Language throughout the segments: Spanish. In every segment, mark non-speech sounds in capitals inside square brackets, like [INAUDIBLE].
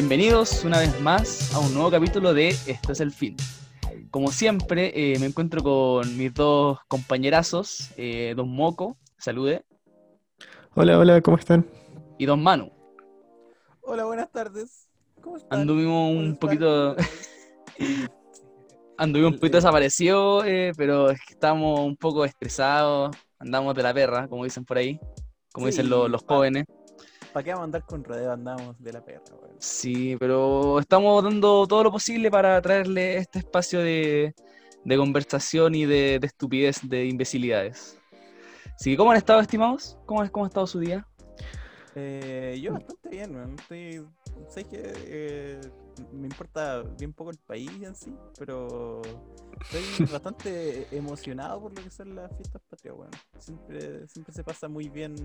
Bienvenidos una vez más a un nuevo capítulo de Esto es el fin. Como siempre, eh, me encuentro con mis dos compañerazos, eh, Don Moco, salude, Hola, hola, ¿cómo están? y Don Manu. Hola, buenas tardes. ¿Cómo están? Anduvimos un Buenas poquito, [LAUGHS] anduvimos un poquito desaparecidos, eh, pero es que estamos un poco estresados, andamos de la perra, como dicen por ahí, como dicen lo- los jóvenes. ¿Para qué vamos a andar con rodeo? Andamos de la perra, weón. Sí, pero estamos dando todo lo posible para traerle este espacio de, de conversación y de, de estupidez, de imbecilidades. Así que, ¿cómo han estado, estimados? ¿Cómo, cómo ha estado su día? Eh, yo bastante bien, weón. Estoy. Sé que eh, me importa bien poco el país en sí, pero estoy [LAUGHS] bastante emocionado por lo que son las fiestas patrias, weón. Siempre, siempre se pasa muy bien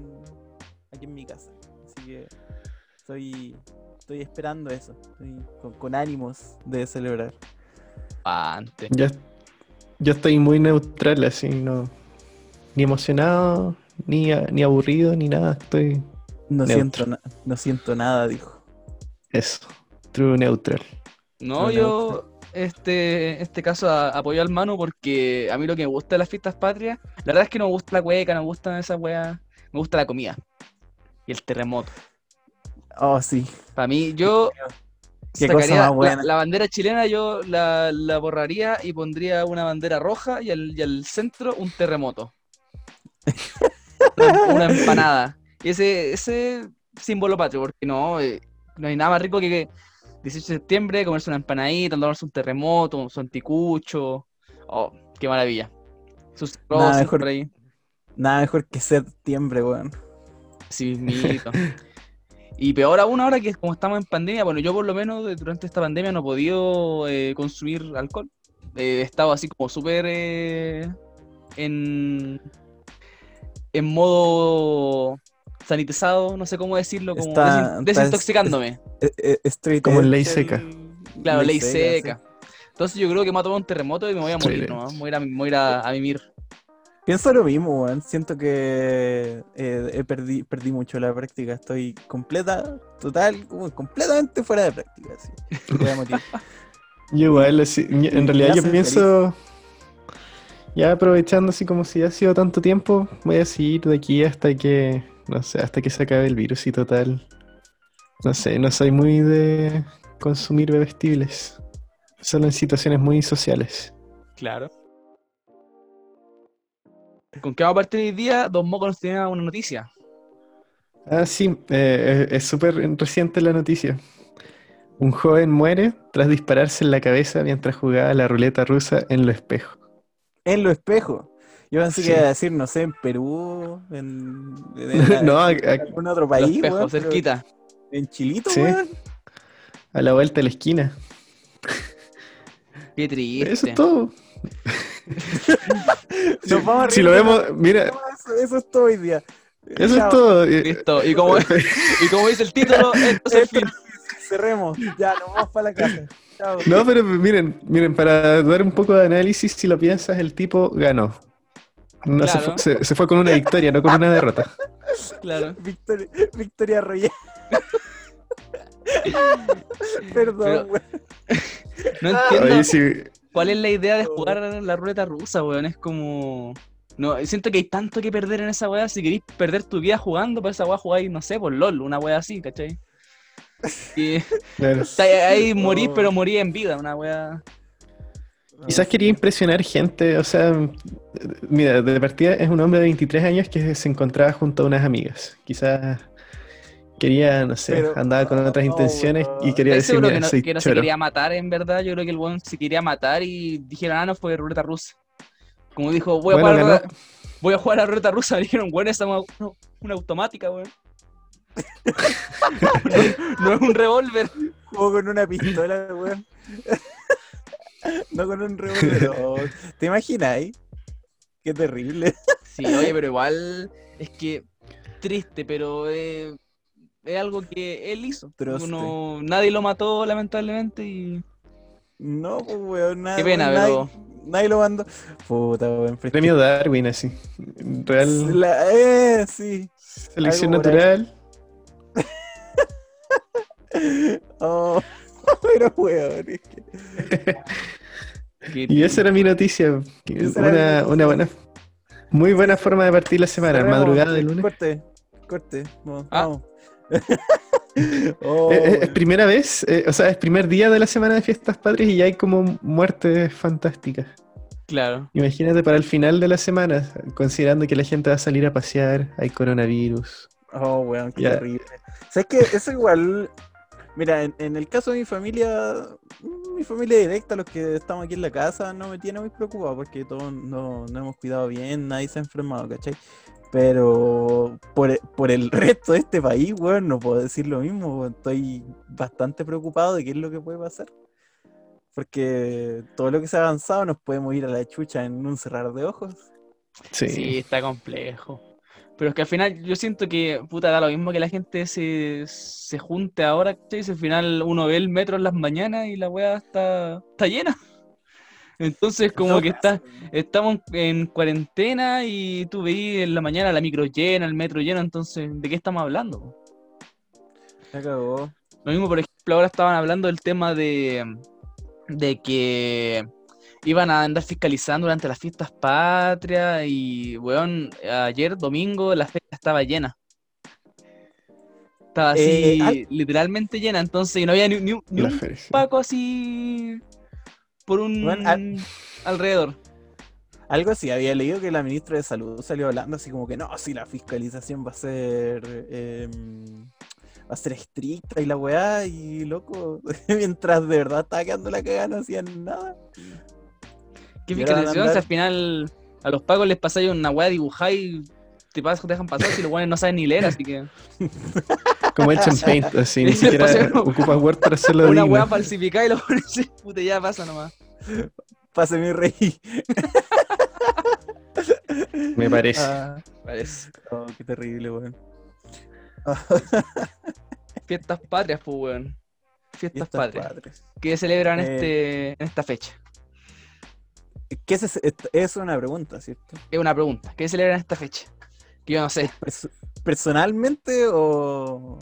aquí en mi casa. Así que estoy, estoy esperando eso. Estoy con, con ánimos de celebrar. Pante. Yo, yo estoy muy neutral, así, no. Ni emocionado, ni, a- ni aburrido, ni nada. Estoy No siento, na- no siento nada, dijo. eso. True neutral. No, yo este, este caso apoyo al Manu porque a mí lo que me gusta de las fiestas patrias, la verdad es que no me gusta la cueca, no me gustan esas weas, me gusta la comida y el terremoto. Oh, sí. Para mí, yo Qué cosa más la- buena. La, bandera chilena, yo la, la borraría y pondría una bandera roja y al, y al centro un terremoto. una, una empanada. Y ese, ese símbolo patrio, porque no, eh, no hay nada más rico que, que 18 de septiembre comerse una empanadita, tomarse un terremoto, su anticucho. Oh, qué maravilla. Sus Nada rosas mejor. por ahí. Nada mejor que septiembre, weón. Sí, mismito. Y peor aún ahora que como estamos en pandemia, bueno, yo por lo menos durante esta pandemia no he podido eh, consumir alcohol. Eh, he estado así como súper eh, en, en modo sanitizado, no sé cómo decirlo, como Está- desin- está- desintoxicándome. Eh, [LAUGHS] eh, street Como en edge, ley seca. Claro, ley seca. Entonces yo creo que me va a tomar un terremoto y me voy a morir, ¿no? Me voy a ir a, me voy a, a- a mimir. Pienso lo mismo, weón. Siento que eh, he perdí, perdí mucho la práctica. Estoy completa, total, como completamente fuera de práctica. Así. [LAUGHS] Yo igual, así, en realidad yo pienso, ya aprovechando así como si ha sido tanto tiempo, voy a seguir de aquí hasta que, no sé, hasta que se acabe el virus y total. No sé, no soy muy de consumir bebestibles, solo en situaciones muy sociales. Claro. ¿Con qué vamos a partir hoy día? Don Moco nos tenía una noticia. Ah, sí, eh, es súper reciente la noticia. Un joven muere tras dispararse en la cabeza mientras jugaba la ruleta rusa en lo espejo. En los espejos. Yo pensé Sí. que iba a decir, no sé, en Perú, en, en- [LAUGHS] No, a- en algún otro Los país, espejos, weón, cerquita. En Chilito, Sí. weón. A la vuelta de la esquina. Qué triste. Eso es todo. [LAUGHS] Nos vamos a Si lo vemos, mira, Eso, eso es todo hoy día. eso Chao. es todo. Listo. Y como, [LAUGHS] y como dice el título, [LAUGHS] esto es el Esto- fin. Cerremos. Ya, nos vamos para la casa. Chao. No, pero miren, miren, para dar un poco de análisis, si lo piensas, el tipo ganó. No se, fue, se- se fue con una victoria, no con una derrota. Claro. Victoria, Victoria Royal. Perdón, Pero-. No entiendo Oye, sí, cuál es la idea de jugar la ruleta rusa, weón. Es como. No, siento que hay tanto que perder en esa weá. Si queréis perder tu vida jugando, para esa weá jugáis, no sé, por LOL, una weá así, ¿cachai? [LAUGHS] Y claro. está ahí morís, Oh. pero morís en vida, una weá. Quizás quería impresionar gente, o sea, mira, de partida es un hombre de 23 años que se encontraba junto a unas amigas. Quizás quería, no sé, Pero- andaba con otras no, intenciones y quería ¿Estáis decir, que no, soy que no se quería matar, en verdad? Yo creo que el weón se quería matar y dijeron, ah, no, fue ruleta rusa. Como dijo, voy a, Bueno, jugar, a la voy a jugar a la ruleta rusa. Me [LAUGHS] dijeron, bueno, esa es una, una automática, weón. [LAUGHS] no, no es un revólver. Jugó con una pistola, weón. no con un revólver. [LAUGHS] Oh, ¿Te imaginas? Qué terrible. Sí, oye, pero igual es que triste, pero eh, es algo que él hizo. Uno- nadie lo mató, lamentablemente, y No, pues, weón. Nada, Qué pena, nadie, pero- nadie lo mandó. Puta, weón. Premio Darwin, así. Real La- eh, sí. selección natural. [LAUGHS] Oh, [LAUGHS] pero weón, es que. [LAUGHS] Y esa era mi noticia. Una, una buena, muy buena forma de partir la semana, Cerremos, madrugada de lunes. Corte, corte. Vamos. Ah. vamos. [LAUGHS] Oh, Eh, eh, es primera vez, eh, o sea, es primer día de la semana de fiestas patrias y ya hay como muertes fantásticas. Claro. Imagínate para el final de la semana, considerando que la gente va a salir a pasear, hay coronavirus. Oh, weón, qué Ya. terrible. ¿Sabes qué? Eso igual. Mira, en, en el caso de mi familia, mm, mi familia directa, los que estamos aquí en la casa, no me tiene muy preocupado porque todos no, no hemos cuidado bien, nadie se ha enfermado, ¿cachai? Pero por, por el resto de este país, weón, no puedo decir lo mismo, weón. Estoy bastante preocupado de qué es lo que puede pasar. Porque todo lo que se ha avanzado nos podemos ir a la chucha en un cerrar de ojos. Sí. Sí, está complejo. Pero es que al final yo siento que, puta, da lo mismo que la gente se, se junte ahora, ¿cachai? Si al final uno ve el metro en las mañanas y la weá está, está llena. Entonces [LAUGHS] como que está, estamos en cuarentena y tú veís en la mañana la micro llena, el metro lleno, entonces, ¿de qué estamos hablando? Se acabó. Lo mismo, por ejemplo, ahora estaban hablando del tema de, de que iban a andar fiscalizando durante las fiestas patrias y, weón, ayer domingo la fecha estaba llena. Estaba así, Eh, al- literalmente llena, entonces y no había ni, ni un- ni un paco así por un al- alrededor. Algo así, había leído que la ministra de Salud salió hablando así como que no, si la fiscalización va a ser em, va a ser estricta y la weá, y loco, [LAUGHS] mientras de verdad estaba quedando la cagada no hacían nada. ¿Qué fiscalización? Si andar- al final a los pacos les pasáis una weá dibujada y te dejan pasar si los weones no saben ni leer, así que... [LAUGHS] Como el champagne, [LAUGHS] así, ni siquiera ocupas Word para hacerlo una digno. weá falsificada y lo pones así, puta, ya pasa nomás. Pase mi rey. [LAUGHS] Me parece. Ah, Parece. oh, qué terrible, weón. Fiestas patrias, pues, weón. Fiestas, Fiestas patrias. patrias. Que celebran Eh. este, en esta fecha. ¿Qué es, es, es una pregunta, ¿cierto? Es una pregunta. ¿Qué celebran en esta fecha? Que yo no sé. Perso- ¿Personalmente o.?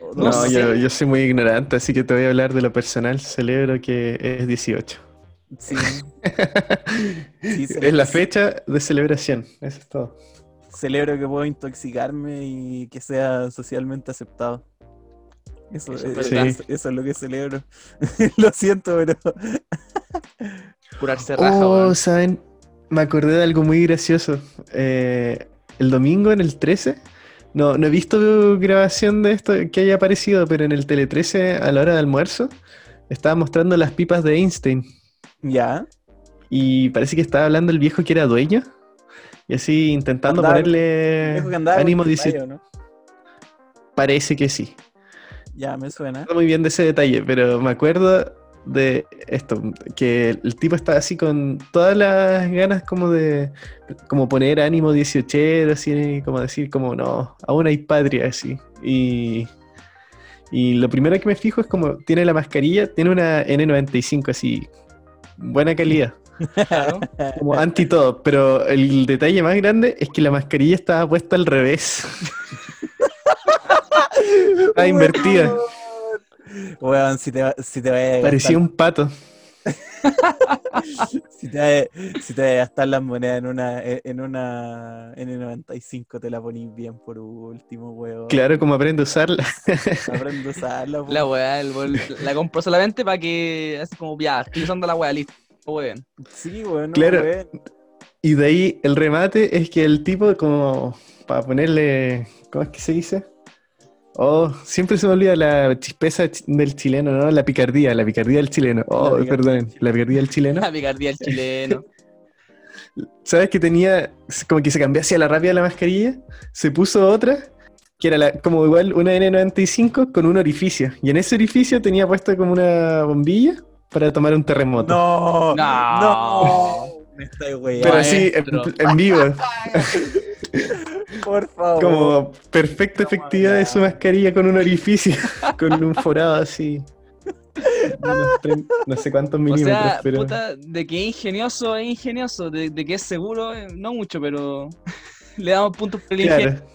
o no No, sé. yo, yo soy muy ignorante, así que te voy a hablar de lo personal. Celebro que es 18. Sí. [LAUGHS] Es la fecha de celebración, eso es todo. celebro que puedo intoxicarme y que sea socialmente aceptado. Eso, Eso es, eso- lo que celebro. [LAUGHS] lo siento, pero Curarse raja, Oh. ¿saben? Me acordé de algo muy gracioso. Eh, el domingo en el 13, no, no he visto grabación de esto que haya aparecido, pero en el Tele 13 a la hora de almuerzo estaba mostrando las pipas de Einstein ya. y parece que estaba hablando el viejo que era dueño y así intentando Andaba- ponerle ánimo tu 18. tallo, ¿no? Parece que sí. Ya, me suena. No muy bien de ese detalle, pero me acuerdo de esto, que el tipo estaba así con todas las ganas como de como poner ánimo 18, así como decir como no, aún hay patria así. Y, y lo primero que me fijo es como tiene la mascarilla, tiene una N95 así, buena calidad, Claro. como anti todo, pero el detalle más grande es que la mascarilla estaba puesta al revés. [LAUGHS] Estaba invertida. Weón, si te, va- si te vaya a Parecía un pato. [LAUGHS] si te vaya- si te vaya a gastar las monedas en una en una N95 te la ponís bien por último, weón. Claro, como aprende a usarla. [LAUGHS] Aprende a usarla, po. La weá, el bol- la compro solamente para que, así como, ya, estoy usando la weá, listo. Weón. Sí, weón. no, Claro. weón. Y de ahí el remate es que el tipo, como para ponerle. ¿Cómo es que se dice? Oh, siempre se me olvida la chispeza ch- del chileno, ¿no? La picardía, la picardía del chileno. Oh, perdón, chileno. la picardía del chileno. La picardía del chileno. [LAUGHS] ¿Sabes que tenía, como que se cambió hacia la rápida la mascarilla? Se puso otra, que era la- como igual una N95 con un orificio. Y en ese orificio tenía puesto como una bombilla para tomar un terremoto. No, No. no. Me estoy. Pero así, en vivo. [LAUGHS] Por favor. Como perfecta efectividad de su mascarilla con un orificio, [LAUGHS] con un forado así. No sé cuántos O milímetros, sea, pero. puta, de que ingenioso, es ingenioso. De, de que es seguro, eh, no mucho, pero [LAUGHS] le damos puntos ingenio. Claro,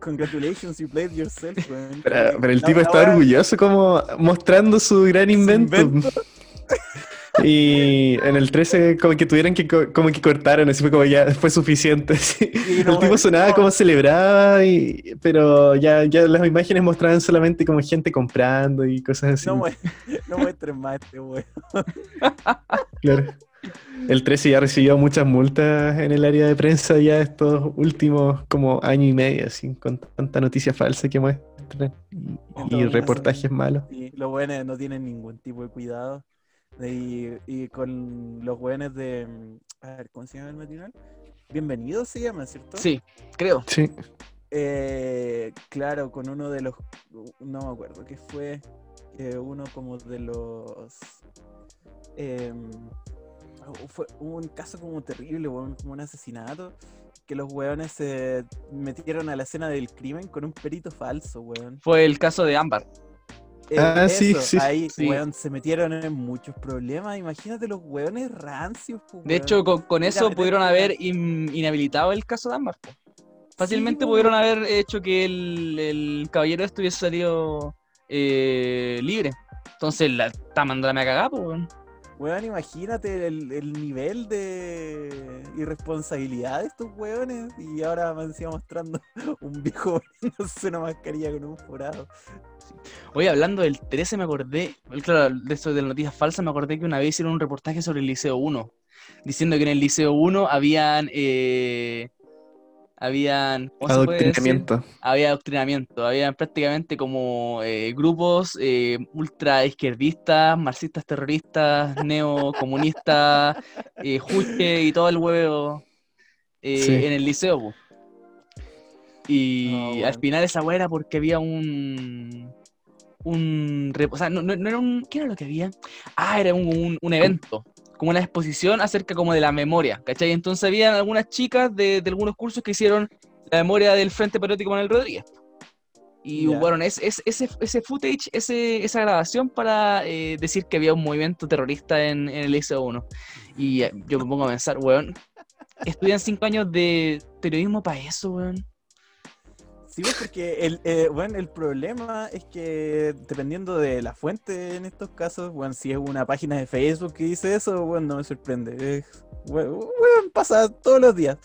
congratulations, you played yourself, weón. Pero, pero el tipo está orgulloso como mostrando su gran invento. invento. Y en el 13 como que tuvieron que co- como que cortaron, así fue como ya fue suficiente. [LAUGHS] así. No, el tipo sonaba no. como celebraba, y, pero ya, ya las imágenes mostraban solamente como gente comprando y cosas así. No, mue- [LAUGHS] no muestres más este weón. Claro. El 13 ya recibió muchas multas en el área de prensa ya estos últimos como año y medio, así, con tanta noticia falsa que muestran y, y reportajes malos. Y los buenos no tienen ningún tipo de cuidado. Y, y con los buenos de. mm, A ver, ¿cómo se llama el matinal? Bienvenidos se llama, ¿cierto? Sí, creo. Sí. Eh, claro, con uno de los. No me acuerdo qué fue. eh, uno como de los. em, fue un caso como terrible, weón, como un asesinato. Que los weones se metieron a la escena del crimen con un perito falso, weón. Fue el caso de Ámbar. Eh, Ah, sí, eso, sí, Ahí, sí. weón, se metieron en muchos problemas. Imagínate los weones rancios, po, De hecho, con, eso mira, pudieron haber in- inhabilitado el caso de po. Fácilmente pudieron weón. haber hecho que el, el caballero hubiese salido eh, libre. Entonces la está mandándome a cagar, pues, weón. Weón, imagínate el, el nivel de irresponsabilidad de estos weones. Y ahora me encima mostrando [LAUGHS] un viejo poniéndose [LAUGHS] una mascarilla con un forado. Oye, hablando del 13, me acordé, claro, de eso de las noticias falsas, me acordé que una vez hicieron un reportaje sobre el Liceo 1, diciendo que en el Liceo 1 habían, eh, habían. Adoctrinamiento. Había adoctrinamiento, había prácticamente como eh, grupos eh, ultra izquierdistas, marxistas terroristas, [LAUGHS] neocomunistas, eh, juche y todo el huevo eh, Sí. en el liceo. po. Y No, al final esa hueá era porque había un. Un. O sea, no, no- no era un. ¿Qué era lo que había? Ah, era un, un- un evento. Como una exposición acerca como de la memoria, ¿cachai? Entonces había algunas chicas de, de algunos cursos que hicieron la memoria del Frente Patriótico Manuel Rodríguez. Y Ya. bueno, es, es- ese, ese footage, ese, esa grabación para eh, decir que había un movimiento terrorista en, en el ICO1. Y eh, yo me pongo a pensar, weón, estudian cinco años de periodismo para eso, weón. Sí, pues, porque el, eh, bueno, el problema es que dependiendo de la fuente en estos casos, bueno, si es una página de Facebook que dice eso, bueno, no me sorprende. Es, bueno, bueno, pasa todos los días.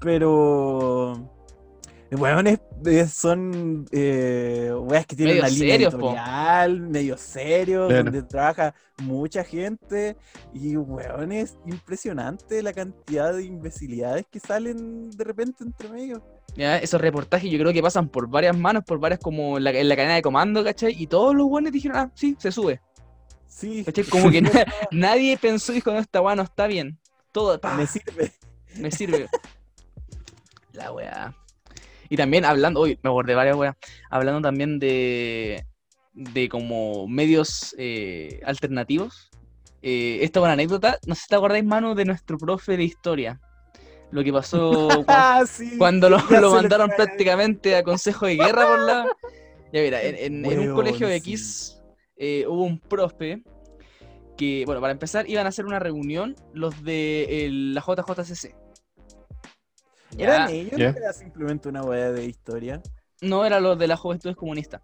Pero, bueno, es- es- son eh, weas que tienen Medio una línea po. editorial, medio serio, Claro. donde trabaja mucha gente. Y, weón, es impresionante la cantidad de imbecilidades que salen de repente entre medio. Ya, esos reportajes yo creo que pasan por varias manos, por varias como en la, en la cadena de comando, ¿cachai? Y todos los buenos dijeron, ah, sí, se sube. Sí, ¿Cachai? Como que [LAUGHS] na- nadie pensó y dijo, no, esta weá no está bien. Todo, pa, me sirve. me sirve. La weá. Y también hablando, uy, me acordé varias weas. Hablando también de, de como medios eh, alternativos. Eh, esta buena anécdota, no sé si te acordáis, mano, de nuestro profe de historia. Lo que pasó [LAUGHS] Ah, sí. cuando lo, [LAUGHS] ya lo mandaron prácticamente a consejo de guerra por la... [LAUGHS] Ya mira, en, en- en un colegio de sí. X eh, hubo un profe que, bueno, para empezar iban a hacer una reunión los de el- la JJCC. ¿Eran Ya, ellos? ¿No era simplemente una weá de historia? No era los de las Juventudes Comunistas.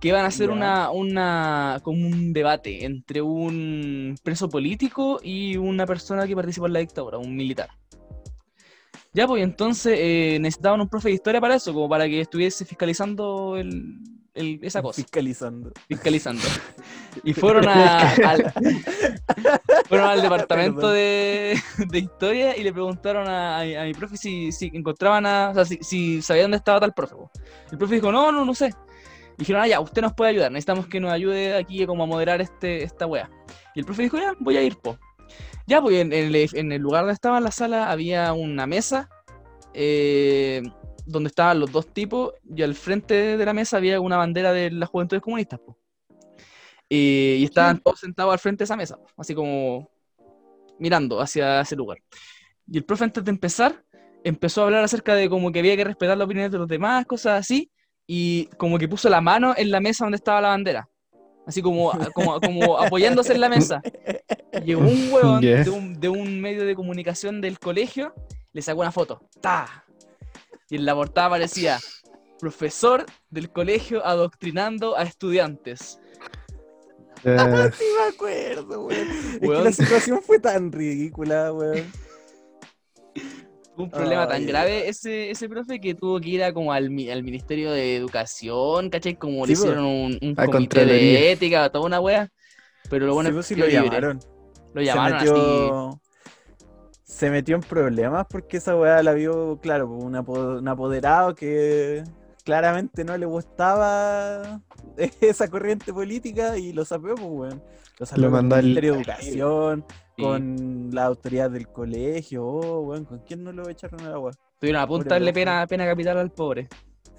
Que iban a hacer una, una, como un debate entre un preso político y una persona que participó en la dictadura, un militar. Ya, pues y entonces eh, necesitaban un profe de historia para eso, como para que estuviese fiscalizando el, el- esa cosa. Fiscalizando. Fiscalizando. [LAUGHS] Y fueron a, al, [LAUGHS] fueron al departamento de, de historia y le preguntaron a, a mi profe si, si encontraban a. O sea, si, si sabía dónde estaba tal profe. El profe dijo, no, no, no sé. Dijeron, ah, ya, usted nos puede ayudar. Necesitamos que nos ayude aquí como a moderar este, esta wea. Y el profe dijo, ya, voy a ir, po. Ya, pues en, en el, en el lugar donde estaba la sala había una mesa eh, donde estaban los dos tipos y al frente de la mesa había una bandera de las juventudes comunistas. Eh, y estaban todos sentados al frente de esa mesa, así como mirando hacia ese lugar. Y el profe antes de empezar empezó a hablar acerca de como que había que respetar las opiniones de los demás, cosas así, y como que puso la mano en la mesa donde estaba la bandera. Así como, como, como apoyándose en la mesa. Llegó un huevón de, un, de un medio de comunicación del colegio, le sacó una foto. ¡Ta! Y en la portada aparecía profesor del colegio adoctrinando a estudiantes. Eh, [LAUGHS] Sí me acuerdo, weón. Es que Weón. la situación fue tan ridícula, weón. [LAUGHS] Un problema tan grave ese, ese profe que tuvo que ir a como al, al Ministerio de Educación, ¿cachai? Como Sí, le po. hicieron un, un comité de ética, toda una wea. Pero lo bueno Sí, es pues, sí que lo libre. llamaron. Lo llamaron se metió, se metió en problemas porque esa weá la vio, claro, pues, un apoderado que claramente no le gustaba [LAUGHS] esa corriente política y lo sapeó, pues, weón. Lo sapeó Lo con mandó el al- Ministerio de Educación, Sí. con la autoridad del colegio, oh, weón, ¿con quién no lo echaron al agua? Estuvieron a punto de Pobre darle profe. pena, pena capital al pobre.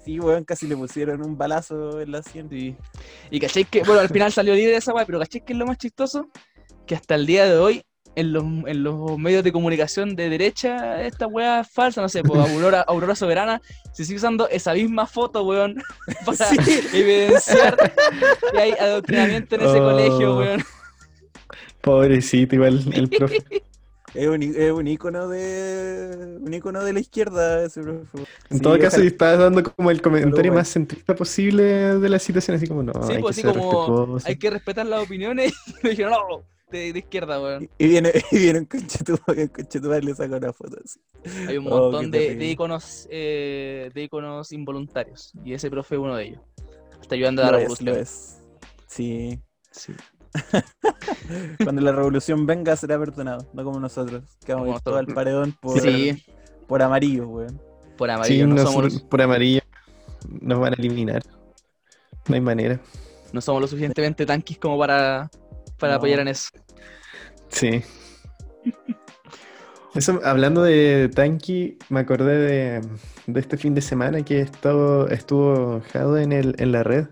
Sí, weón, casi le pusieron un balazo en la sien. Sí. Y cachai que, bueno, al final salió libre de esa weá, pero cachai que es lo más chistoso, que hasta el día de hoy, en los, en los medios de comunicación de derecha, esta weá es falsa, no sé, pues Aurora, Aurora Soberana, se sigue usando esa misma foto, weón, [LAUGHS] para Sí. evidenciar que hay adoctrinamiento en ese Oh. colegio, weón. Pobrecito, igual el [LAUGHS] profe. Es un, es un ícono de un ícono de la izquierda ese profe. En Sí, todo caso, ojalá- estás dando como el comentario más centrista posible de la situación, así como no, Sí, hay pues que así ser como respetuoso. hay que respetar las opiniones, [LAUGHS] y le dijeron, no, de, de izquierda, weón. Y viene, [LAUGHS] y viene un conchetumare, un conchetumare y le saca una foto así. Hay un Oh, montón de, iconos eh, de iconos involuntarios, y ese profe es uno de ellos. Está ayudando a la Lo es, revolución. lo es. Sí. Sí. [LAUGHS] Cuando la revolución venga será perdonado, no como nosotros, que vamos a Como ir todo al paredón [LAUGHS] por, Sí, por amarillo, weón. por Sí, amarillo, no, nos- somos los, por amarillo nos van a eliminar. No hay manera. no somos lo suficientemente tanquis como para, para No. apoyar en eso. Sí. Eso, hablando de Tanky, me acordé de, de este fin de semana que estuvo, estuvo Jado en, el, en la red.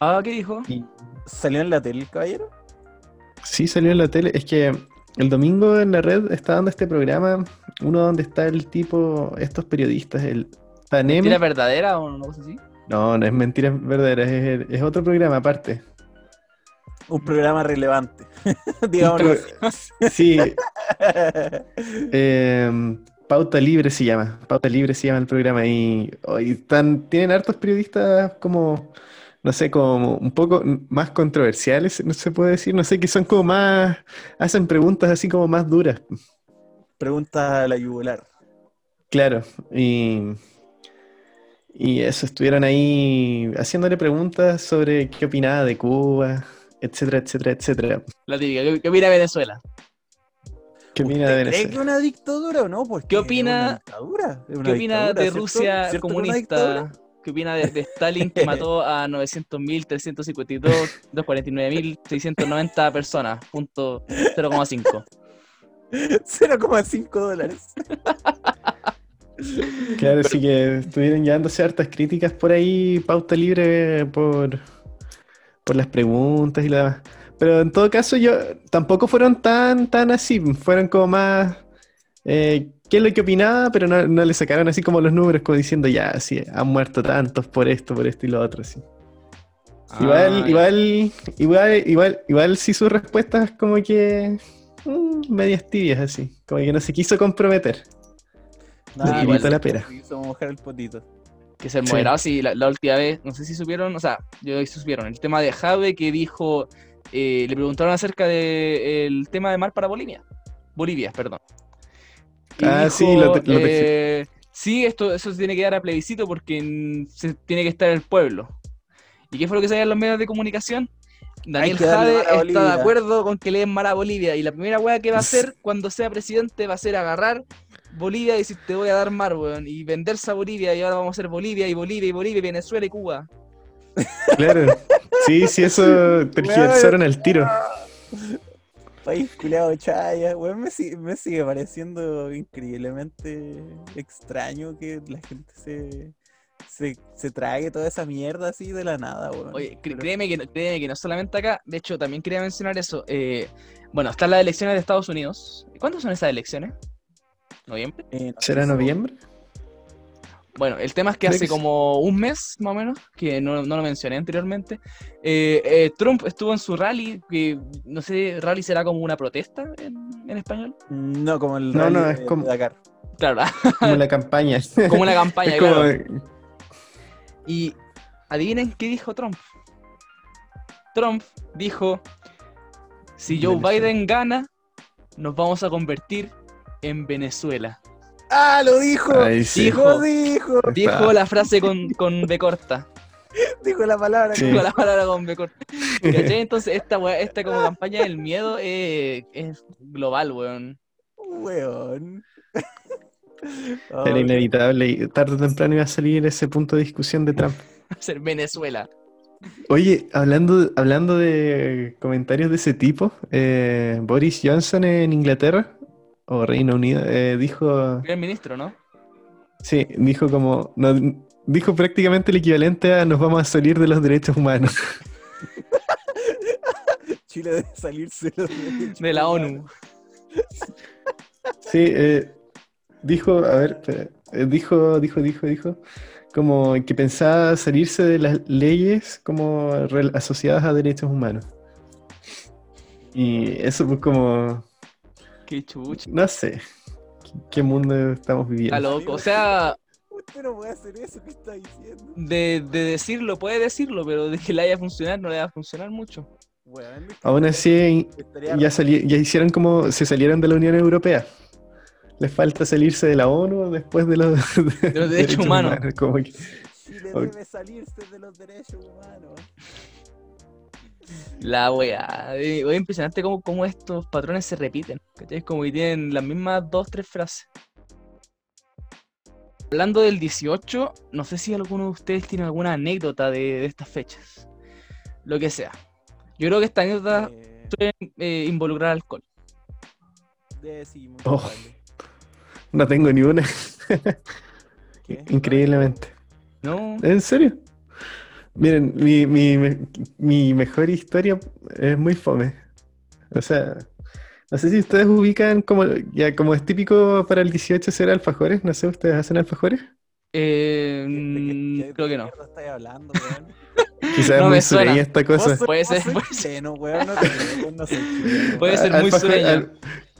Ah, ¿qué dijo? Y ¿Salió en la tele el caballero? sí salió en la tele. Es que el domingo en la red está dando este programa, uno donde está el tipo, estos periodistas, el Tanem. ¿Mentira verdadera o no cosa así? No, no es mentiras verdaderas, es, es otro programa aparte. Un programa relevante, [LAUGHS] digámoslo Sí. [LAUGHS] Eh, Pauta Libre se llama. Pauta Libre se llama el programa. Y, y están, tienen hartos periodistas como, no sé, como un poco más controversiales, no se puede decir. No sé, que son como más, hacen preguntas así como más duras. Pregunta a la yugular. Claro. Y, y eso, estuvieron ahí haciéndole preguntas sobre qué opinaba de Cuba, etcétera, etcétera, etcétera. La típica, ¿qué, qué opina Venezuela? ¿Qué opina de ¿Usted cree que es Venezuela? una dictadura o no? Porque ¿Qué es opina- una dictadura, es una ¿Qué opina dictadura, de ¿cierto? Rusia comunista? ¿Qué opina de, de Stalin que mató a [LAUGHS] 900.352, 249.690 personas? Punto 0,5. 0,5 [LAUGHS] dólares. Claro, sí que estuvieron llevándose hartas críticas por ahí, pauta libre por, por las preguntas y demás. Pero en todo caso, yo tampoco fueron tan, tan así, fueron como más eh, qué es lo que opinaba, pero no, no le sacaron así como los números, como diciendo ya, sí, han muerto tantos por esto, por esto y lo otro, sí. Igual, Ah, igual, igual, igual, igual sí sus respuestas como que mm, medias tibias así, como que no se quiso comprometer. Nada, igual. igual la pera. Quiso mojar el potito. Que Sí. moderado. Sí, la, la última vez, no sé si supieron, o sea, yo sí supieron, el tema de Jave que dijo, eh, le preguntaron acerca del tema de mar para Bolivia. Bolivia, perdón. Y Ah, sí, lo te- lo eh, sí, esto, eso se tiene que dar a plebiscito porque se tiene que estar el pueblo. ¿Y qué fue lo que salía en los medios de comunicación? Daniel Jade está de acuerdo con que le den mar a Bolivia. Y la primera weá que va a hacer [LAUGHS] cuando sea presidente va a ser agarrar Bolivia y decir te voy a dar mar, weón. Y venderse a Bolivia y ahora vamos a hacer Bolivia y Bolivia y Bolivia y Venezuela y Cuba. Claro. Sí, sí, eso [LAUGHS] tergiversaron al tiro. [LAUGHS] País culiado chaya, weón, me, sigue- me sigue pareciendo increíblemente extraño que la gente se, se, se trague toda esa mierda así de la nada, weón. Oye, créeme, que, no- créeme que no solamente acá, de hecho también quería mencionar eso. eh, bueno, están las elecciones de Estados Unidos. ¿Cuándo son esas elecciones? ¿Noviembre? eh, no ¿Será noviembre? Bueno, el tema es que Creo hace que sí. como un mes, más o menos, que no, no lo mencioné anteriormente, eh, eh, Trump estuvo en su rally, que no sé, rally será como una protesta en, en español. No, como el No, rally no, de- es como- de Dakar. Claro, Como la [LAUGHS] campaña. como una campaña, Es como- claro. Y adivinen qué dijo Trump. Trump dijo, si Joe Venezuela. Biden gana, nos vamos a convertir en Venezuela. ¡Ah, lo dijo! Ahí sí. Dijo- dijo, Dijo la frase con, con B corta. [LAUGHS] dijo la palabra. Sí. Dijo la palabra con B corta. ¿Cachai? [LAUGHS] Entonces esta, weá- esta como campaña del miedo eh, es global, weón. Weón. Era Ay, inevitable y tarde o temprano iba a salir ese punto de discusión de Trump. [LAUGHS] Ser Venezuela. Oye, hablando, hablando de comentarios de ese tipo, eh, Boris Johnson en Inglaterra, o Reino Unido, eh, dijo, Primer ministro, ¿no? sí, dijo como, no, dijo prácticamente el equivalente a nos vamos a salir de los derechos humanos. [LAUGHS] Chile debe salirse de los derechos De la humanos. ONU. Sí, eh, dijo, a ver, espera, eh, dijo, dijo, dijo, dijo, como que pensaba salirse de las leyes como asociadas a derechos humanos. Y eso pues como, Qué chucha. no sé, qué, qué mundo estamos Está viviendo. loco. O sea, Usted no puede hacer eso que está diciendo. de, de decirlo, puede decirlo, pero de que le vaya a funcionar, no le va a funcionar mucho. Weón, Aún así, ya, ya hicieron como, se salieron de la Unión Europea. Les falta salirse de la ONU después de los, de los [LAUGHS] derechos humanos. Chile como que- debe salirse de los derechos humanos. La wea. Eh, Es impresionante cómo, cómo estos patrones se repiten. ¿cachai? Como que tienen las mismas dos, tres frases. Hablando del 18, no sé si alguno de ustedes tiene alguna anécdota de, de estas fechas. Lo que sea. Yo creo que esta anécdota Eh, puede eh, involucrar alcohol. de- sí, muy Oh. No tengo ni una, [LAUGHS] increíblemente. ¿No? ¿En serio? Miren, mi, mi, me- mi mejor historia es muy fome. O sea, no sé si ustedes ubican como, ya como es típico para el 18 hacer alfajores, no sé, ¿ustedes hacen alfajores? Eh, ¿De [LAUGHS] qué- mm, qué- creo que no. hablando? [LAUGHS] Quizás es No muy suena. sureña esta cosa. Puede ser, puede ser. Puede ser muy Alfajor-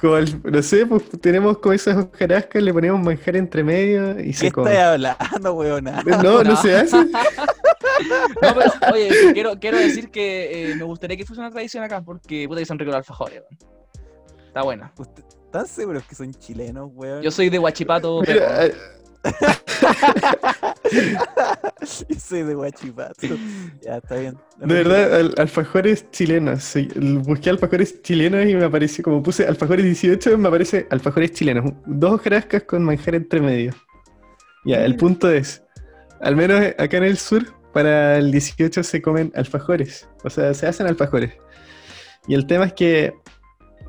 no sé, pues tenemos como esas hojarascas, le ponemos manjar entre medio y ¿Qué se come. estáis hablando, weón? No, no No. se hace. [LAUGHS] No, pero, oye, [LAUGHS] quiero, quiero decir que eh, me gustaría que fuese una tradición acá, porque puta que son ricos los alfajores. weón. Está buena. ¿Están seguros que son chilenos, weón? Yo soy de Huachipato, pero Mira, eh, [LAUGHS] [LAUGHS] Yo soy de Guachipato. Ya, está bien. De verdad, al- alfajores chilenos. sí, busqué alfajores chilenos y me apareció, como puse alfajores 18, me aparece alfajores chilenos. Dos hojarascas con manjar entre medio. Ya, el punto es, al menos acá en el sur, para el 18 se comen alfajores. O sea, se hacen alfajores. Y el tema es que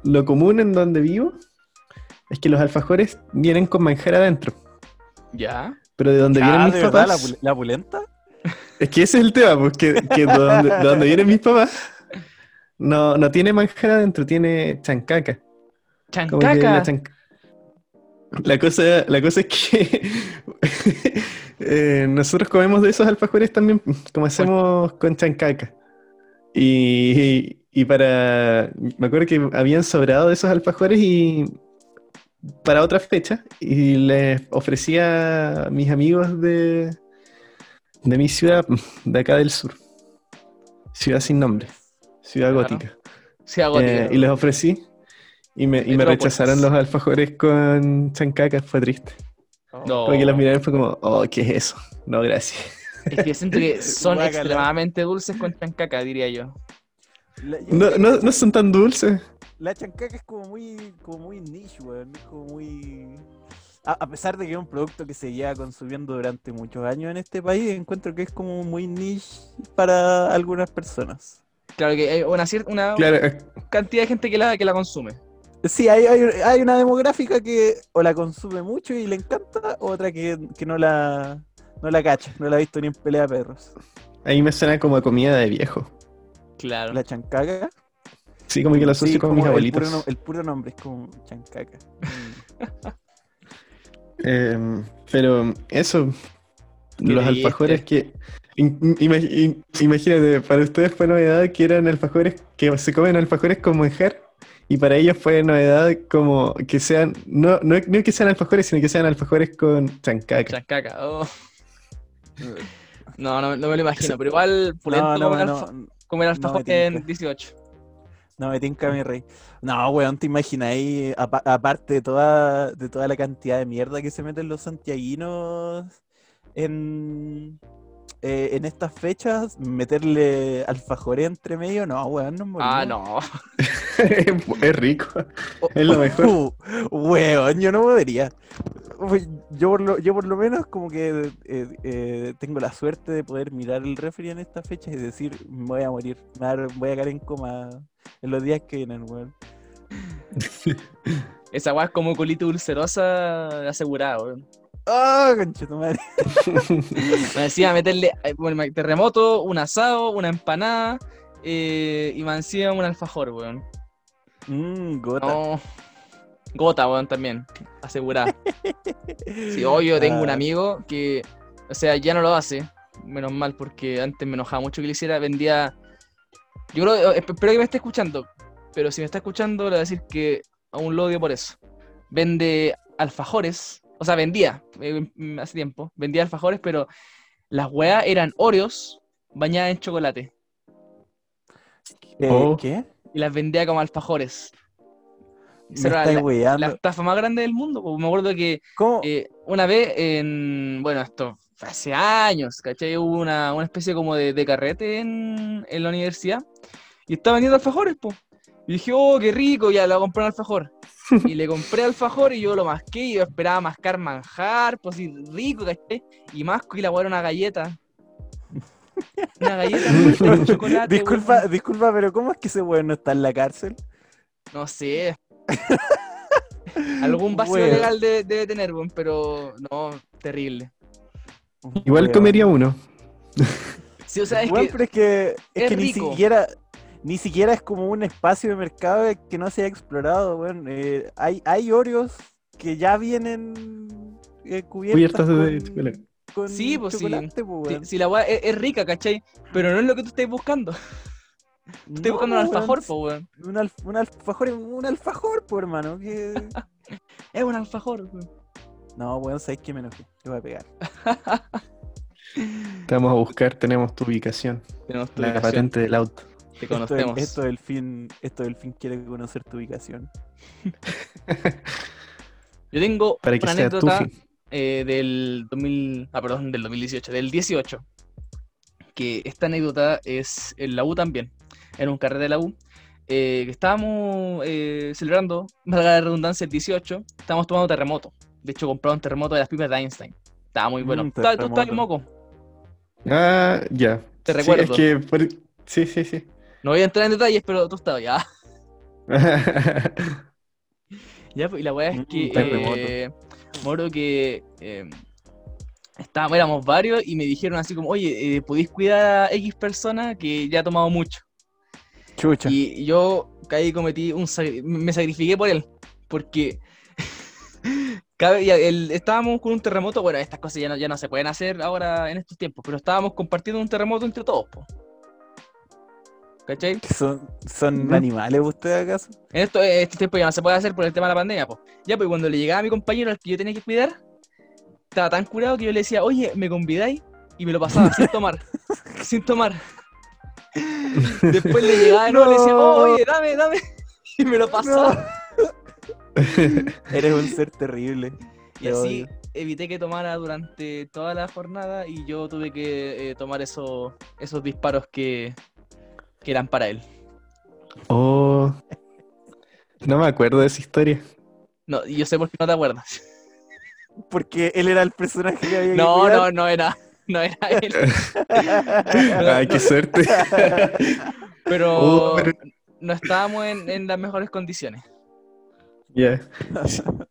lo común en donde vivo es que los alfajores vienen con manjar adentro. ya. Pero de donde vienen Ah, mis ¿de verdad? ¿La, papás... pul- la pulenta? Es que ese es el tema, porque que de donde, de donde vienen mis papás no, no tiene manjar adentro, tiene chancaca. Chancaca. chanc- la cosa, la cosa es que [LAUGHS] eh, nosotros comemos de esos alfajores también, como hacemos con chancaca. Y, y para. Me acuerdo que habían sobrado de esos alfajores y. Para otra fecha, y les ofrecía a mis amigos de, de mi ciudad, de acá del sur. Ciudad sin nombre, ciudad Claro. gótica. Sí, hago Eh, y les ofrecí y me, y me rechazaron los alfajores con chancaca, fue triste. No. Porque los miraron y fue como, oh, ¿qué es eso? No, gracias. Es que siento que [LAUGHS] son extremadamente dulces con chancaca, diría yo. No, no son tan dulces. La chancaca es como muy, como muy niche, weón. Es como muy. A, a pesar de que es un producto que se lleva consumiendo durante muchos años en este país, encuentro que es como muy niche para algunas personas. Claro que hay una, cier- una Claro, cantidad de gente que la, que la consume. Sí, hay, hay, hay una demográfica que o la consume mucho y le encanta, o otra que, que no la no la cacha, no la ha visto ni en pelea de perros. ahí me suena como a comida de viejo. Claro. La chancaca. Sí, como que lo asocio Sí, con mis el abuelitos. puro, el puro nombre es como chancaca. [LAUGHS] Eh, pero eso, los alfajores que... imagínate, para ustedes fue novedad que eran alfajores, que se comen alfajores con manjar, y para ellos fue novedad como que sean, no, no, no que sean alfajores, sino que sean alfajores con chancaca. Chancaca. oh. [LAUGHS] No, no, no me lo imagino, pero igual pulento No, no, comer, no, alfa- comer no alfajor me en tinca. 18. No me tinca mi rey. No, weón, te imagináis, apa- aparte de toda, de toda la cantidad de mierda que se meten los santiaguinos en, eh, en estas fechas, meterle alfajores entre medio, no, weón, Ah, morimos. no. [LAUGHS] es rico. Oh, Es lo mejor. uh, weón, yo no podría. Yo por, lo, yo por lo menos como que eh, eh, tengo la suerte de poder mirar el refri en esta fecha y decir, me voy a morir, voy a caer en coma en los días que vienen, weón. [LAUGHS] Esa weá es como colito ulcerosa asegurada, weón. ¡Ah, conchetumadre! [LAUGHS] Me decía meterle eh, bueno, terremoto, un asado, una empanada eh, y me encima un alfajor, weón. Mmm, gota. No. Gota, weón, también. Asegurada. [LAUGHS] Sí, hoy yo tengo un Ah. amigo que, o sea, ya no lo hace. Menos mal, porque antes me enojaba mucho que lo hiciera. Vendía. Yo creo, eh, espero que me esté escuchando. Pero si me está escuchando, le voy a decir que aún lo odio por eso. Vende alfajores. O sea, vendía eh, hace tiempo. Vendía alfajores, pero las weas eran Oreos bañadas en chocolate. Eh, Oh. ¿Qué? Y las vendía como alfajores. Me la, la estafa más grande del mundo. Me acuerdo que eh, una vez en, bueno, esto hace años, ¿cachai? Hubo una, una especie como de, de carrete en, en la universidad y estaba vendiendo alfajores, po. Y dije, oh, qué rico, ya le voy a comprar un alfajor. [LAUGHS] Y le compré alfajor y yo lo masqué y yo esperaba mascar manjar, pues así rico, ¿cachai? Y masco y la era una galleta. Una galleta con [LAUGHS] chocolate. disculpa, disculpa, pero ¿cómo es que ese weón no está en la cárcel? No sé. [LAUGHS] Algún vacío legal debe, debe tener, weón, pero no, terrible. Igual comería uno. Sí, o sea, es Weón, que pero es que, es es que ni siquiera ni siquiera es como un espacio de mercado que no se haya explorado, weón. Eh, hay, hay Oreos que ya vienen eh, cubiertas Cubiertas de con, chocolate. con Sí, pues sí. chocolate, pues, Si, weón. si la es, es rica, ¿cachai? Pero no es lo que tú estés buscando. No, buscando un alfajor, po, weón. Un, alf- un alfajor, un alfajor, pues, hermano. que- [LAUGHS] Es un alfajor, weón. No, weón, sabes que me enojé. Te voy a pegar. [LAUGHS] Te vamos a buscar, tenemos tu ubicación. Tenemos tu La ubicación, patente del auto. te Esto del, conocemos. esto del fin, esto del fin quiere conocer tu ubicación. [LAUGHS] Yo tengo Para una anécdota eh, del 2000, ah, perdón, del 2018, del 18. Que esta anécdota es en la U también, en un carrete de la U. eh, que estábamos eh, celebrando, valga la redundancia, el 18, estábamos tomando terremoto. De hecho, compramos un terremoto de las pipas de Einstein. Estaba muy bueno. Mm, tú estabas en moco, Ah, ya. te Sí, recuerdo. es que por- Sí, sí, sí. No voy a entrar en detalles, pero tú estabas ya. [LAUGHS] Ya, pues, y la weá es Mm, que eh, acuerdo que eh, estábamos, éramos varios y me dijeron así como, oye, eh, ¿podéis cuidar a X persona que ya ha tomado mucho? Chucha. Y yo caí y cometí un me sacrifiqué por él, porque [LAUGHS] el- estábamos con un terremoto, bueno, estas cosas ya no, ya no se pueden hacer ahora en estos tiempos, pero estábamos compartiendo un terremoto entre todos, po. ¿Cachai? ¿Que ¿Son, son animales ustedes acaso? En esto, en estos tiempos ya no se puede hacer por el tema de la pandemia, pues. Ya, pues cuando le llegaba a mi compañero al que yo tenía que cuidar, estaba tan curado que yo le decía, oye, ¿me convidáis? Y me lo pasaba sin [LAUGHS] tomar. sin tomar. [LAUGHS] Después le llegaba de nuevo y le decía, oh, oye, dame, dame. [LAUGHS] Y me lo pasaba. [LAUGHS] Eres un ser terrible. Y Te así odio. evité que tomara durante toda la jornada y yo tuve que eh, tomar esos, esos disparos que, que eran para él. Oh. No me acuerdo de esa historia. No, y yo sé por qué no te acuerdas. Porque él era el personaje que había No, no, no era. [LAUGHS] No era [LAUGHS] él. [LAUGHS] Ay, qué suerte. Pero Oh, pero- no estábamos en, en las mejores condiciones. Ya.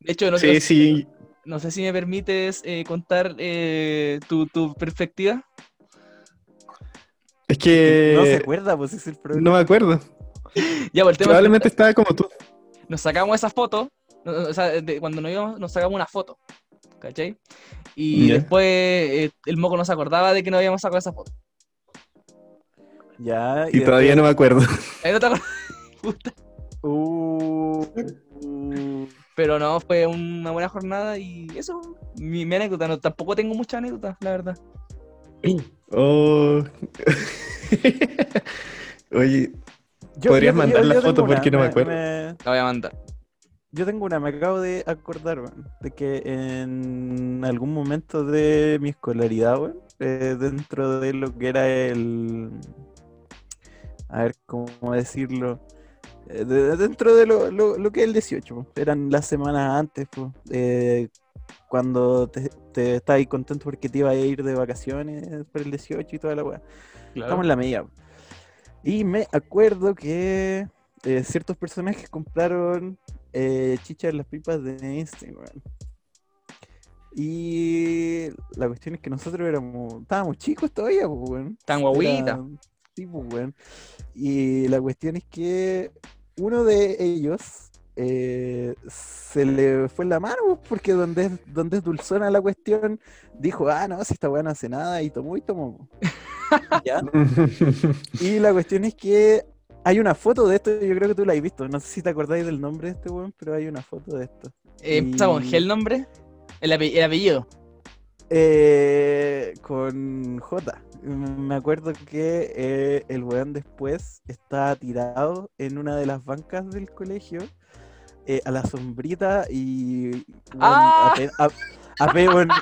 De hecho, no, Sí, no- sí. no sé si me permites eh, contar eh, tu, tu perspectiva. Es que No se acuerda, pues es el problema. no me acuerdo. Ya, pues el tema es que Probablemente estaba como tú. nos sacamos esa foto, o sea, de- cuando nos íbamos, nos sacamos una foto, ¿cachai? Y después eh, el moco no se acordaba de que no habíamos sacado esa foto. Ya, Y todavía no me acuerdo. Ahí no te acuerdas. [LAUGHS] Puta. Uh, uh, Pero no, fue una buena jornada y eso, mi, mi anécdota. No, tampoco tengo muchas anécdotas, la verdad. Oh. [LAUGHS] Oye, Yo- Podrías yo- mandar yo- la foto una, porque no me me- acuerdo. me- La voy a mandar. Yo tengo una, me acabo de acordar, weón, de que en algún momento de mi escolaridad, weón, eh, dentro de lo que era el... A ver, ¿cómo decirlo? Eh, de- dentro de lo, lo- lo que es el 18, po, eran las semanas antes, po, eh, cuando te, te estabas contento porque te ibas a ir de vacaciones por el 18 y toda la weá. Estamos en la medida. po. Y me acuerdo que eh, ciertos personajes compraron eh, chicha en las pipas de Instagram. Y la cuestión es que nosotros éramos, estábamos chicos todavía, pues, weón. Tan guaguita. Era- Sí, pues, weón. Y la cuestión es que uno de ellos eh, se le fue la mano, pues, porque donde es, donde es dulzona la cuestión, dijo, ah, no, si esta weá no hace nada, y tomó y tomó. pues. [LAUGHS] ¿Ya? [LAUGHS] Y la cuestión es que hay una foto de esto, yo creo que tú la has visto. No sé si te acordáis del nombre de este weón, pero hay una foto de esto. Eh, ¿Empieza con Y- G el nombre? El, ape- el apellido. Eh, con J. Me acuerdo que eh, el weón después estaba tirado en una de las bancas del colegio eh, a la sombrita y weón, ¡Ah!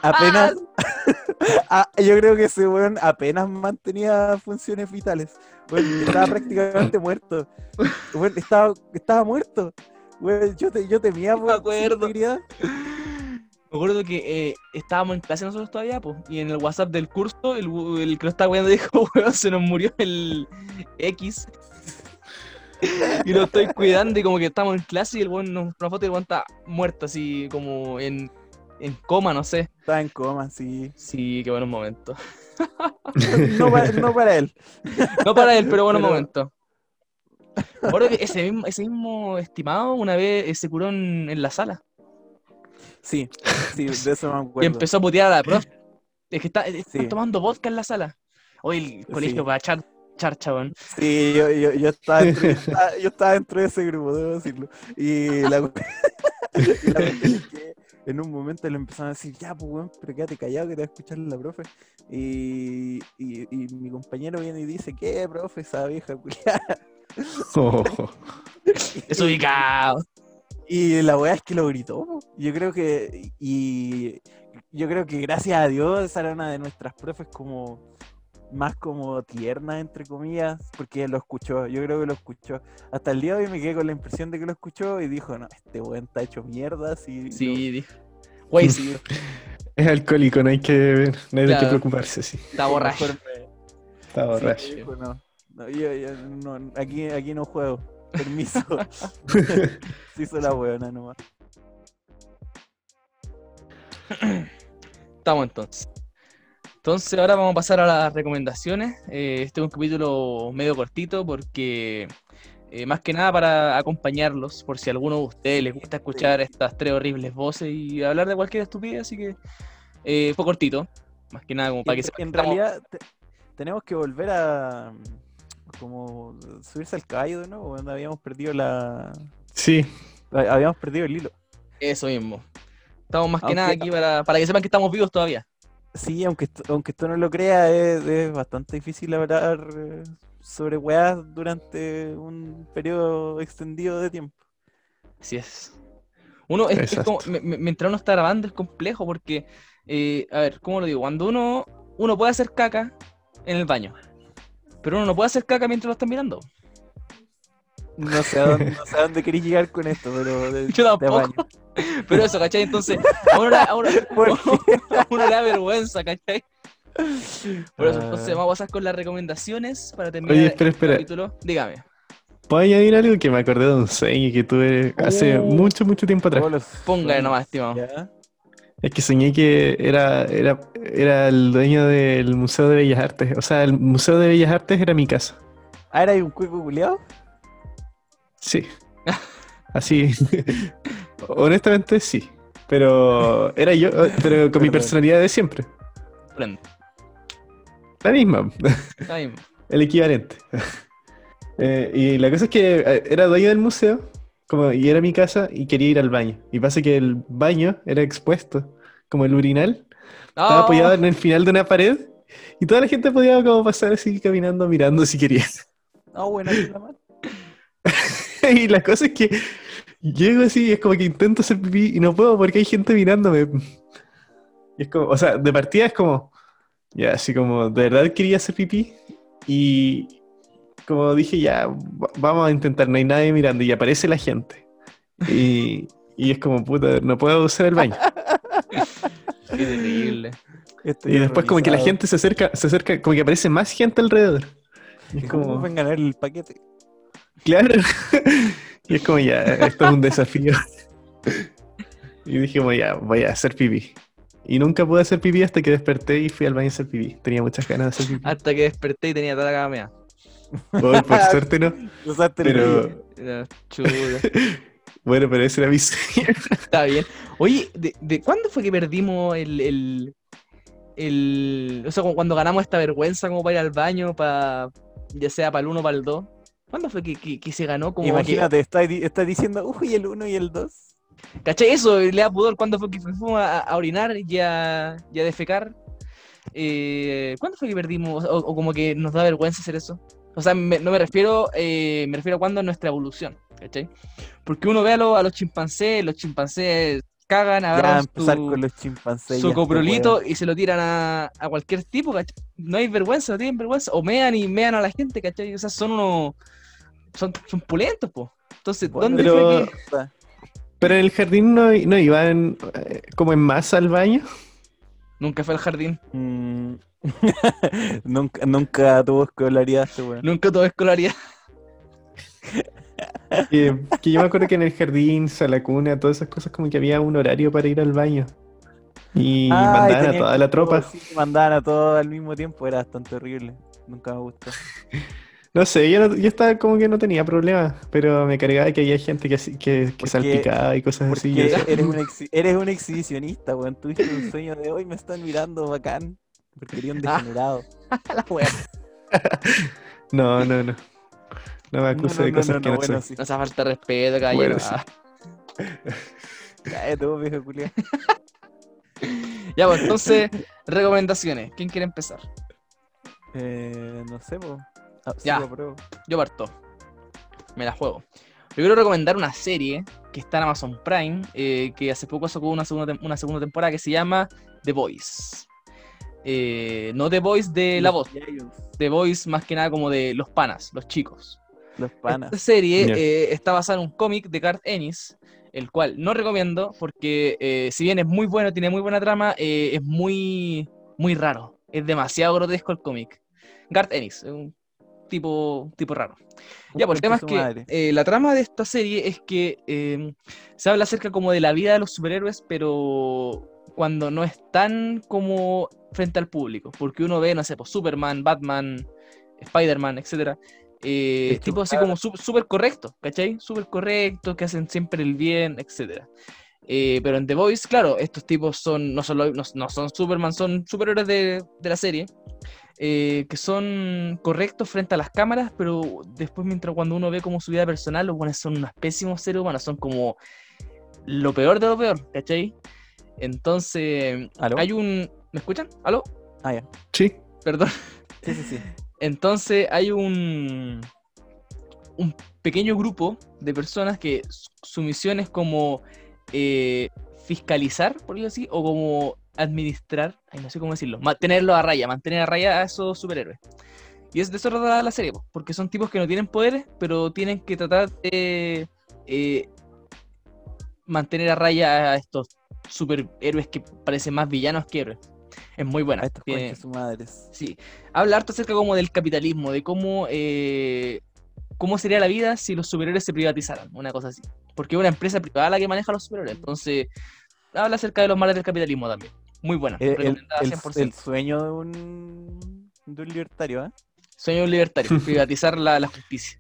apenas [LAUGHS] [LAUGHS] yo creo que ese weón apenas mantenía funciones vitales. [LAUGHS] Estaba prácticamente muerto. Estaba, estaba muerto. Weón, yo, te, yo temía por su acuerdo. integridad. Me acuerdo que eh, estábamos en clase nosotros todavía, pues, y en el WhatsApp del curso, el, el que lo estaba viendo dijo, [LAUGHS] weón, se nos murió el X. y lo estoy cuidando y como que estamos en clase y el weón nos una foto y el weón está muerto, así como en, en coma, no sé. Estaba en coma, sí. Sí, qué buenos momentos. [LAUGHS] No para, no para él. No para él, pero buenos Pero- momentos. Me acuerdo que ese mismo, ese mismo estimado una vez eh, se curó en, en la sala Sí, sí, de eso me y acuerdo. empezó a putear a la prof. Es que está, están Sí. tomando vodka en la sala. Hoy el colegio Sí. para char, charcha, weón. Sí, yo, yo, yo estaba dentro, yo, estaba, dentro de ese grupo, debo decirlo. Y la, [LAUGHS] y la en un momento le empezaron a decir, ya, pues, weón, pero quédate callado que te va a escuchar la profe. Y, y, y mi compañero viene y dice, ¿qué, profe, esa vieja culiada? [LAUGHS] [LAUGHS] Oh. Desubicado. Y la weá es que lo gritó. Yo creo que. Y yo creo que gracias a Dios esa era una de nuestras profes como más como tierna, entre comillas, porque lo escuchó. Yo creo que lo escuchó. Hasta el día de hoy me quedé con la impresión de que lo escuchó y dijo, no, este weón está hecho mierda. Si Sí, dijo. Güey, sí, [LAUGHS] Es alcohólico, no hay que, no hay Claro. preocuparse, sí. está borracho. Está sí, borracho. me dijo, no. No, yo- yo no, aquí, aquí no juego. Permiso. [LAUGHS] [LAUGHS] Se hizo la weona nomás. Estamos entonces. Entonces ahora vamos a pasar a las recomendaciones. Eh, este es un capítulo medio cortito porque eh, más que nada para acompañarlos, por si a alguno de ustedes les gusta escuchar estas tres horribles voces y hablar de cualquier estupidez, así que eh, fue cortito. Más que nada como para que en, sepan en realidad te- tenemos que volver a como subirse al caballo de nuevo, cuando habíamos perdido la Sí, ha- habíamos perdido el hilo. Eso mismo. Estamos más que Aunque- nada aquí para, para que sepan que estamos vivos todavía. Sí, aunque esto, aunque esto no lo crea, es, es bastante difícil hablar eh, sobre weas durante un periodo extendido de tiempo. Así es. Uno, es, como, mientras uno está grabando es complejo porque, eh, a ver, ¿cómo lo digo? Cuando uno, uno puede hacer caca en el baño, pero uno no puede hacer caca mientras lo están mirando. No sé a dónde, no sé a dónde queréis llegar con esto, pero de- Yo tampoco. [LAUGHS] Pero eso, ¿cachai? Entonces, a uno, le- a uno- [LAUGHS] ¿Por [LAUGHS] a uno le da vergüenza, ¿cachai? Por eso, Ah. entonces vamos a pasar con las recomendaciones para terminar Oye, espera, el espera. capítulo. Dígame. ¿Puedo añadir algo que me acordé de un sueño que tuve hace Uh. mucho, mucho tiempo atrás? Los Póngale nomás, estimado. ¿ya? Es que soñé que era, era, era el dueño del Museo de Bellas Artes. O sea, el Museo de Bellas Artes era mi casa. Ah, ¿era un cuico culiao? Sí. Así. [LAUGHS] Honestamente, sí. Pero era yo, pero con mi personalidad de siempre. La misma. Está bien. [LAUGHS] El equivalente. [LAUGHS] Eh, y la cosa es que eh, era dueño del museo, como, y era mi casa, y quería ir al baño. Y pasa que el baño era expuesto, como el urinal. Estaba apoyado en el final de una pared, y toda la gente podía como pasar así caminando, mirando si quería. Ah, bueno, la. [LAUGHS] y la cosa es que llego así y es como que intento hacer pipí y no puedo porque hay gente mirándome. Y es como, o sea, de partida es como, ya, así como, de verdad quería hacer pipí y como dije, ya, va- vamos a intentar, no hay nadie mirando y aparece la gente. Y, y es como, puta, no puedo usar el baño. Qué terrible. Estoy Y después como que la gente se acerca, se acerca, como que aparece más gente alrededor. Y es ¿Cómo como, pueden ganar el paquete? Claro. [LAUGHS] Y es como, ya, esto es un desafío. [LAUGHS] Y dije, como, ya, voy a hacer pipí. Y nunca pude hacer pipí hasta que desperté y fui al baño a hacer pipí. Tenía muchas ganas de hacer pipí. Hasta que desperté y tenía toda la cama mea. Hoy, por [LAUGHS] suerte no. Usaste Pero, Era Chuta. bueno, pero ese era mi sueño. Está bien. Oye, ¿de, de cuándo fue que perdimos el, el, el- O sea, cu- cuando ganamos esta vergüenza como para ir al baño, para ya sea para el 1 o para el 2? ¿Cuándo fue que, que- que se ganó como... Imagínate, estás di- estás diciendo, uy, el 1 y el 2. que- ¿Cachai? Eso, le da pudor. ¿Cuándo fue que fuimos a, a orinar y a, y a defecar? Eh, ¿Cuándo fue que perdimos? O, o como que nos da vergüenza hacer eso. O sea, me- no me refiero, eh, me refiero a cuándo es nuestra evolución, ¿cachai? Porque uno ve a, los- a los chimpancés, los chimpancés cagan, agarran empezar su- con los chimpancés. su coprolito y se lo tiran a, a cualquier tipo, ¿cachai? No hay vergüenza, no tienen vergüenza. O mean y mean a la gente, ¿cachai? O sea, son unos. Son, son pulentos, po. Entonces, ¿dónde pero- fue que.? Pero en el jardín no, no iban eh, como en masa al baño. Nunca fue al jardín. Mm. [LAUGHS] nunca, nunca tuvo escolaridad este weón. Nunca tuve escolaridad. [LAUGHS] Que, que yo me acuerdo que en el jardín, salacuna, todas esas cosas, como que había un horario para ir al baño. Y Ay, mandaban a tenían toda la tropa. sí, mandaban a todos al mismo tiempo, era bastante horrible. Nunca me gustó. [LAUGHS] No sé, yo, no- yo estaba como que no tenía problema, pero me cargaba que había gente que, así- que, que Porque- salpicaba y cosas así. Eres un, exhi- eres un exhibicionista, weón. Tuviste un sueño de hoy, me están mirando bacán. Porque eres un Ah. degenerado. [LAUGHS] la wea. no, no, no. No me acuse No, no, de no, cosas no, que no, no, bueno, sí. No hace falta respeto, caballero. Bueno, sí. Ah. Cállate vos, viejo culiao. [LAUGHS] Ya, pues entonces, recomendaciones. ¿Quién quiere empezar? Eh, no sé, po. Ah, sí, Ya. lo. Yo parto. Me la juego. Yo quiero recomendar una serie que está en Amazon Prime, eh, que hace poco sacó una segunda, una segunda temporada que se llama The Voice. Eh, no The Voice de la voz, The Voice más que nada como de los panas, los chicos. Los panas. Esta serie Ya. eh, está basada en un cómic de Garth Ennis, el cual no recomiendo porque eh, si bien es muy bueno, tiene muy buena trama, eh, es muy, muy raro. Es demasiado grotesco el cómic. Garth Ennis, un tipo, tipo raro. Ya, pues el tema es que eh, la trama de esta serie es que eh, se habla acerca como de la vida de los superhéroes, pero cuando no están como frente al público. Porque uno ve, no sé, pues Superman, Batman, Spider-Man, etcétera. eh, El tipos así como súper correctos, ¿cachai? Súper correctos, que hacen siempre el bien, etcétera. Eh, pero en The Voice, claro, estos tipos son no, solo, no, no son Superman, son superhéroes de, de la serie, eh, que son correctos frente a las cámaras, pero después mientras cuando uno ve como su vida personal, los buenos son unos pésimos seres humanos, son como lo peor de lo peor, ¿cachai? Entonces, ¿Aló? hay un... ¿Me escuchan? ¿Aló? Ah, ya. Sí, Perdón. Sí, sí, sí. [LAUGHS] Entonces hay un, un pequeño grupo de personas que su- su misión es como eh, fiscalizar, por decirlo así, o como administrar, ay, no sé cómo decirlo, mantenerlo a raya, mantener a raya a esos superhéroes. Y es de eso trata la serie, po, porque son tipos que no tienen poderes, pero tienen que tratar de eh, mantener a raya a estos superhéroes que parecen más villanos que héroes. Es muy buena. A estos tiene- su madres. Sí, habla harto acerca como del capitalismo, de cómo, eh, cómo sería la vida si los superhéroes se privatizaran, una cosa así. Porque es una empresa privada la que maneja a los superhéroes, entonces habla acerca de los males del capitalismo también. Muy buena, El, el- recomendada el- 100%. el sueño de un, de un libertario, ¿eh? Sueño de un libertario, [LAUGHS] privatizar la, la justicia.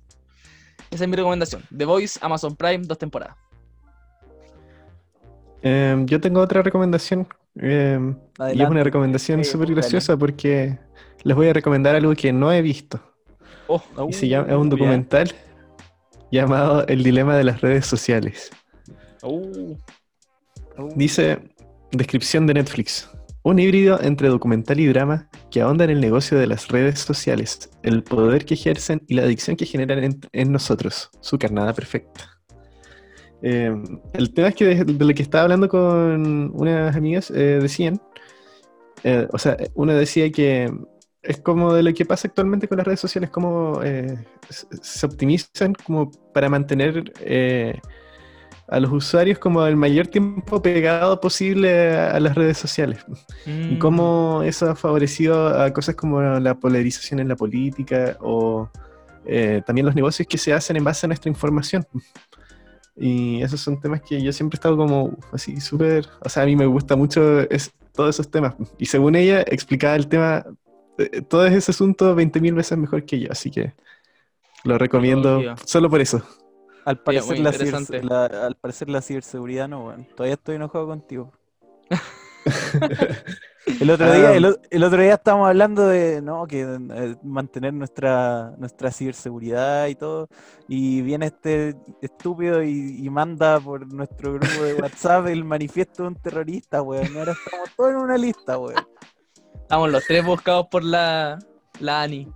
Esa es mi recomendación. The Voice, Amazon Prime, dos temporadas. Em, yo tengo otra recomendación. em, y es una recomendación Eh, súper búscala. graciosa porque les voy a recomendar algo que no he visto. Oh, Y se llama, es un Uh, documental llamado El dilema de las redes sociales. uh, Uh, Dice, descripción de Netflix. Un híbrido entre documental y drama que ahonda en el negocio de las redes sociales, el poder que ejercen y la adicción que generan en, nosotros. Su carnada perfecta. Eh, el tema es que de, lo que estaba hablando con unas amigas eh, decían, eh, o sea, una decía que es como de lo que pasa actualmente con las redes sociales, como eh, se optimizan como para mantener a los usuarios como el mayor tiempo pegado posible a, a las redes sociales. Y Mm. cómo eso ha favorecido a cosas como la polarización en la política o eh, también los negocios que se hacen en base a nuestra información. Y esos son temas que yo siempre he estado como así súper, o sea, a mí me gusta mucho es, todos esos temas. Y según ella, explicaba el tema, eh, todo ese asunto 20.000 veces mejor que yo, así que lo recomiendo solo por eso. Al parecer, la, al parecer la ciberseguridad no, weón. Todavía estoy enojado contigo. [LAUGHS] El otro día, el, o- el otro día estábamos hablando de no, que eh, mantener nuestra, nuestra ciberseguridad y todo. Y viene este estúpido y, y manda por nuestro grupo de WhatsApp el manifiesto de un terrorista, weón. Y ahora estamos todos en una lista, weón. Estamos los tres buscados por la, la ANI.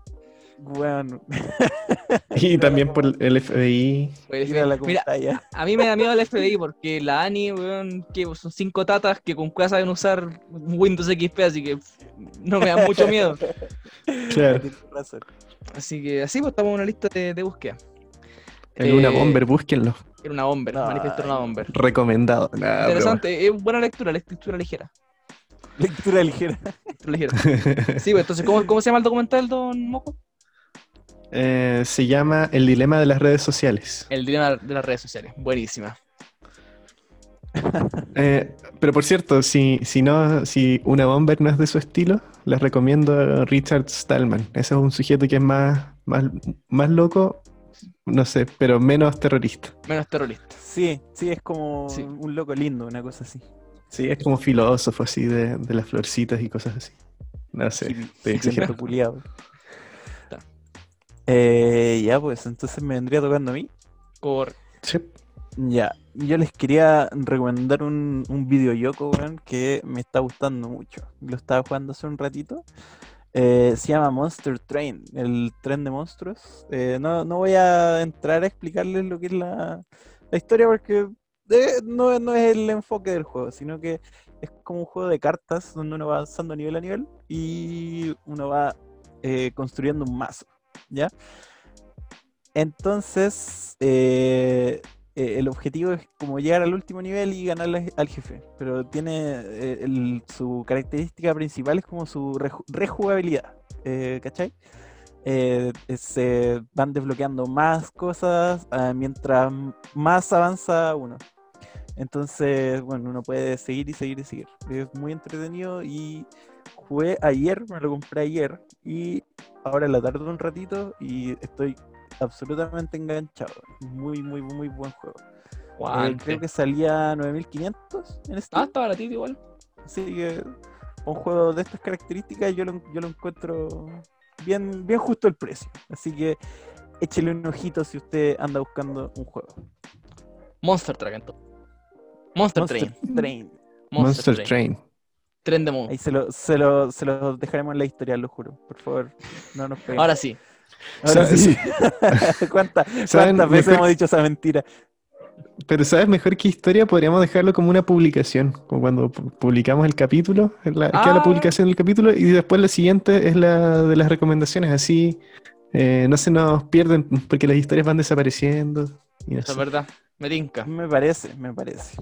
Weón, [LAUGHS] Y también por el FBI. Pues, mira la Mira, a mí me da miedo el FBI porque la ANI, weón, que son cinco tatas que con cueva saben usar Windows XP, así que no me da mucho miedo. [LAUGHS] Claro. Así que así pues estamos en una lista de, de búsqueda. En una Eh, bomber, búsquenlo. Era una bomber, manifiesto era una bomber. Recomendado. Nah, Interesante, es buena lectura, lectura ligera. Lectura ligera. lectura ligera. Sí, pues entonces, ¿cómo, cómo se llama el documental, don Moco? Eh, se llama El dilema de las redes sociales. El dilema de las redes sociales. Buenísima. [LAUGHS] Eh, pero por cierto, si, si no, si una bomber no es de su estilo, les recomiendo a Richard Stallman. Ese es un sujeto que es más, más, más loco, no sé, pero menos terrorista. Menos terrorista. Sí, sí, es como Sí. un loco lindo, una cosa así. Sí, es como filósofo así de, de las florcitas y cosas así. No sé, exagerando. hippie culiao. Ya. Eh, ya, pues entonces me vendría tocando a mí. Por... Sí. Ya, yo les quería recomendar un, un videojuego, weón, que me está gustando mucho. Lo estaba jugando hace un ratito. Eh, se llama Monster Train, el tren de monstruos. Eh, no, no voy a entrar a explicarles lo que es la, la historia porque eh, no, no es el enfoque del juego, sino que es como un juego de cartas donde uno va avanzando nivel a nivel y uno va eh, construyendo un mazo, ¿ya? Entonces, eh, eh, el objetivo es como llegar al último nivel y ganarle al jefe, pero tiene eh, su característica principal es como su reju- rejugabilidad, ¿cachai? Se van desbloqueando más cosas ah, mientras más avanza uno. Entonces, bueno, uno puede seguir y seguir y seguir. Es muy entretenido y jugué ayer, me lo compré ayer y ahora la tarde un ratito y estoy absolutamente enganchado. Muy, muy, muy buen juego. Eh, creo que salía 9500 en Ah, Steam. está baratito igual. Así que un juego de estas características yo lo, yo lo encuentro bien, bien justo el precio. Así que échele un ojito si usted anda buscando un juego. Monster Train. entonces. Monster, Monster Train. Train. Monster, Monster Train. Train. Tren de Moon. Ahí se lo, se, lo, se lo dejaremos en la historia, lo juro. Por favor, no nos peguen. Ahora sí. Ahora ¿Sabes? sí. [LAUGHS] [LAUGHS] ¿Cuántas, veces Mejor- hemos dicho esa mentira? Pero ¿sabes mejor que historia? Podríamos dejarlo como una publicación, como cuando pu- publicamos el capítulo, la, queda Ah. la publicación del capítulo y después la siguiente es la de las recomendaciones, así eh, no se nos pierden porque las historias van desapareciendo. y Eso es verdad. Me tinca. Me parece, me parece.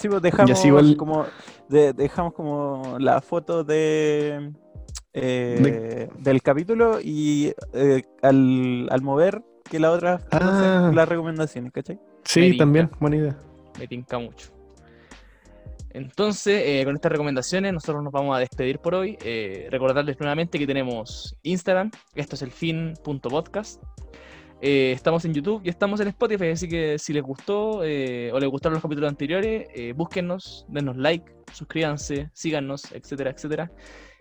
Sí, pues dejamos así igual- como de- dejamos como la foto de, eh, del capítulo y eh, al, al mover que la otra Ah. las recomendaciones, ¿cachai? Sí, también, buena idea. Me tinca mucho. Entonces, eh, con estas recomendaciones, nosotros nos vamos a despedir por hoy. Eh, recordarles nuevamente que tenemos Instagram, esto es el fin.podcast. Eh, estamos en YouTube y estamos en Spotify, así que si les gustó eh, o les gustaron los capítulos anteriores, eh, búsquennos, denos like, suscríbanse, síganos, etcétera, etcétera.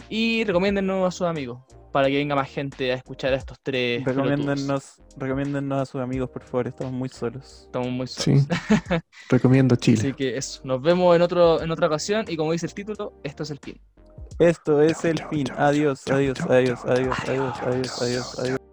Y recomiéndennos a sus amigos para que venga más gente a escuchar a estos tres. recomiéndennos a sus amigos, por favor, estamos muy solos. Estamos muy solos. Sí. [LAUGHS] Recomiendo Chile. Así que eso, nos vemos en, otro, en otra ocasión y como dice el título, esto es el fin. Esto es el fin. Adiós, adiós, adiós, adiós, adiós, adiós, adiós, adiós.